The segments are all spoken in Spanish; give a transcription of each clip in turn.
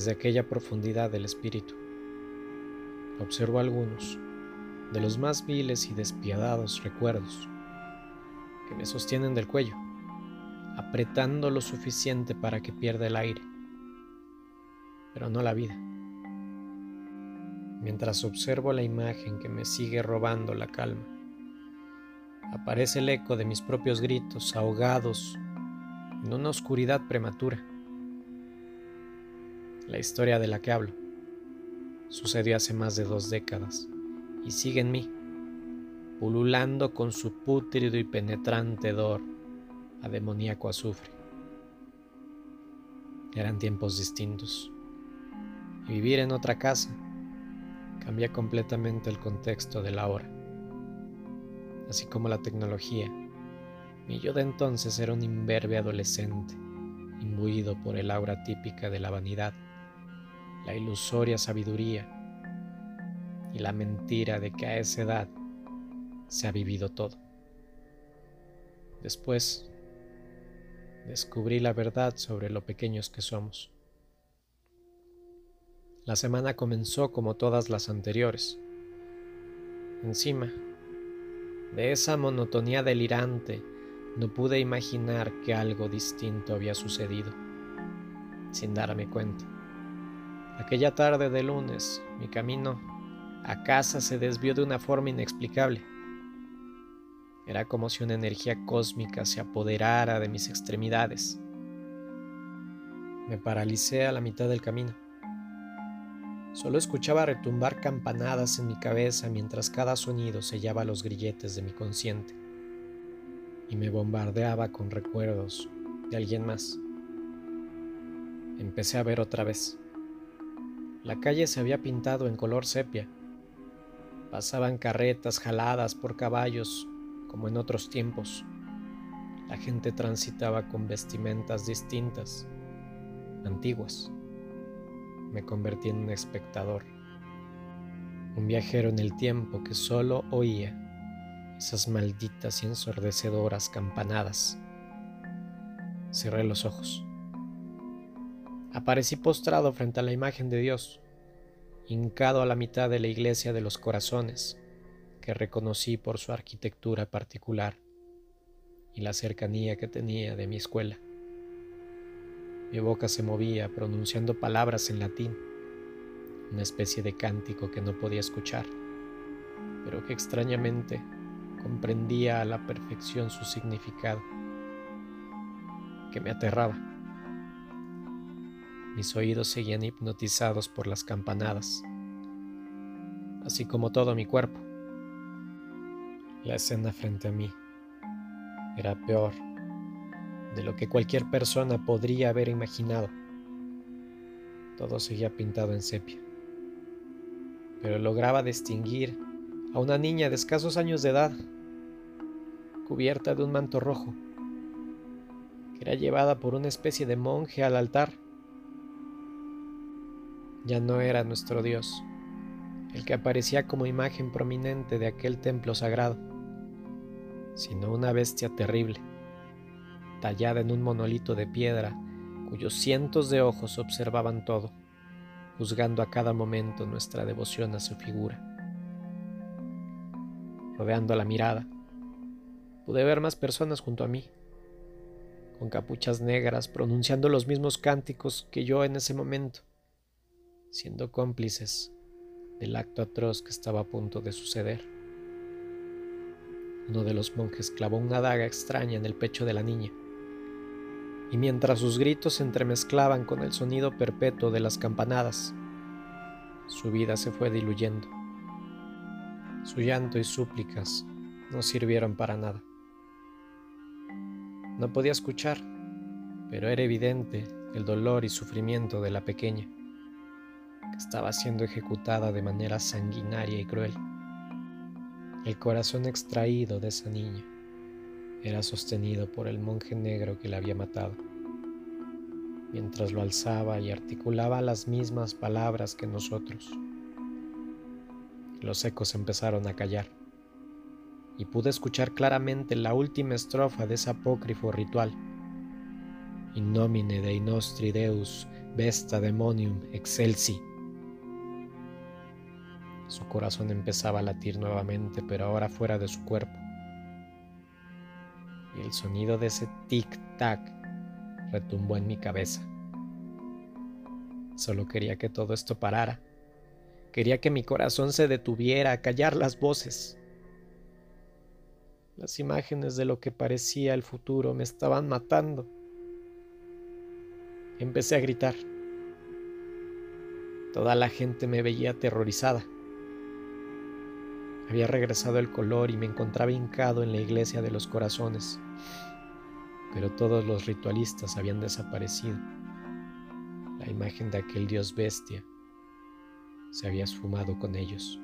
desde aquella profundidad del espíritu. Observo algunos de los más viles y despiadados recuerdos que me sostienen del cuello, apretando lo suficiente para que pierda el aire, pero no la vida. Mientras observo la imagen que me sigue robando la calma, aparece el eco de mis propios gritos ahogados en una oscuridad prematura. La historia de la que hablo sucedió hace más de dos décadas y sigue en mí, pululando con su pútrido y penetrante hedor a demoníaco azufre. Eran tiempos distintos. Y vivir en otra casa cambia completamente el contexto de la hora. Así como la tecnología, mi yo de entonces era un imberbe adolescente, imbuido por el aura típica de la vanidad, la ilusoria sabiduría y la mentira de que a esa edad se ha vivido todo. Después, descubrí la verdad sobre lo pequeños que somos. La semana comenzó como todas las anteriores. Encima de esa monotonía delirante, no pude imaginar que algo distinto había sucedido, sin darme cuenta. Aquella tarde de lunes, mi camino a casa se desvió de una forma inexplicable. Era como si una energía cósmica se apoderara de mis extremidades. Me paralicé a la mitad del camino. Solo escuchaba retumbar campanadas en mi cabeza mientras cada sonido sellaba los grilletes de mi consciente y me bombardeaba con recuerdos de alguien más. Empecé a ver otra vez. La calle se había pintado en color sepia Pasaban carretas jaladas por caballos, como en otros tiempos. La gente transitaba con vestimentas distintas, antiguas. Me convertí en un espectador, un viajero en el tiempo que solo oía esas malditas y ensordecedoras campanadas. Cerré los ojos. Aparecí postrado frente a la imagen de Dios hincado a la mitad de la iglesia de los corazones, que reconocí por su arquitectura particular y la cercanía que tenía de mi escuela. Mi boca se movía pronunciando palabras en latín, una especie de cántico que no podía escuchar, pero que extrañamente comprendía a la perfección su significado, que me aterraba. Mis oídos seguían hipnotizados por las campanadas, así como todo mi cuerpo. La escena frente a mí era peor de lo que cualquier persona podría haber imaginado. Todo seguía pintado en sepia, pero lograba distinguir a una niña de escasos años de edad, cubierta de un manto rojo, que era llevada por una especie de monje al altar ya no era nuestro Dios, el que aparecía como imagen prominente de aquel templo sagrado, sino una bestia terrible, tallada en un monolito de piedra cuyos cientos de ojos observaban todo, juzgando a cada momento nuestra devoción a su figura. Rodeando la mirada, pude ver más personas junto a mí, con capuchas negras pronunciando los mismos cánticos que yo en ese momento siendo cómplices del acto atroz que estaba a punto de suceder. Uno de los monjes clavó una daga extraña en el pecho de la niña, y mientras sus gritos se entremezclaban con el sonido perpetuo de las campanadas, su vida se fue diluyendo. Su llanto y súplicas no sirvieron para nada. No podía escuchar, pero era evidente el dolor y sufrimiento de la pequeña estaba siendo ejecutada de manera sanguinaria y cruel. El corazón extraído de esa niña era sostenido por el monje negro que la había matado, mientras lo alzaba y articulaba las mismas palabras que nosotros. Los ecos empezaron a callar y pude escuchar claramente la última estrofa de ese apócrifo ritual. In nomine Dei nostri Deus Vesta Demonium Excelsi. Su corazón empezaba a latir nuevamente, pero ahora fuera de su cuerpo. Y el sonido de ese tic-tac retumbó en mi cabeza. Solo quería que todo esto parara. Quería que mi corazón se detuviera a callar las voces. Las imágenes de lo que parecía el futuro me estaban matando. Empecé a gritar. Toda la gente me veía aterrorizada. Había regresado el color y me encontraba hincado en la iglesia de los corazones, pero todos los ritualistas habían desaparecido. La imagen de aquel dios bestia se había esfumado con ellos.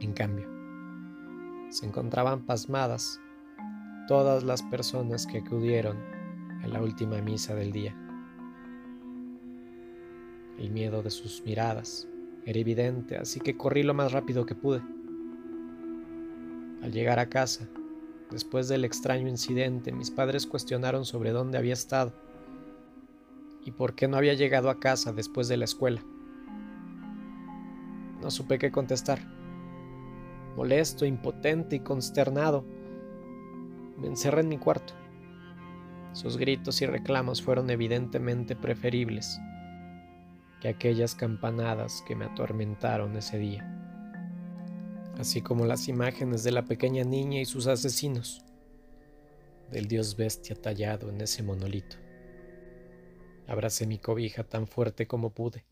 En cambio, se encontraban pasmadas todas las personas que acudieron en la última misa del día. El miedo de sus miradas era evidente, así que corrí lo más rápido que pude. Al llegar a casa, después del extraño incidente, mis padres cuestionaron sobre dónde había estado y por qué no había llegado a casa después de la escuela. No supe qué contestar. Molesto, impotente y consternado, me encerré en mi cuarto. Sus gritos y reclamos fueron evidentemente preferibles que aquellas campanadas que me atormentaron ese día, así como las imágenes de la pequeña niña y sus asesinos, del dios bestia tallado en ese monolito. Abracé mi cobija tan fuerte como pude.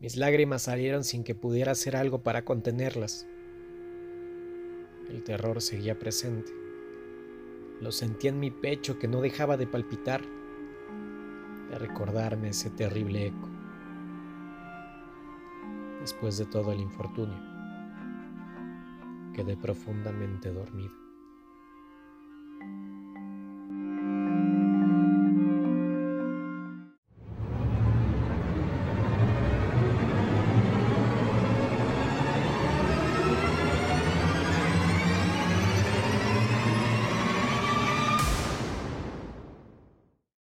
Mis lágrimas salieron sin que pudiera hacer algo para contenerlas. El terror seguía presente lo sentía en mi pecho que no dejaba de palpitar, recordarme ese terrible eco. Después de todo el infortunio, quedé profundamente dormido.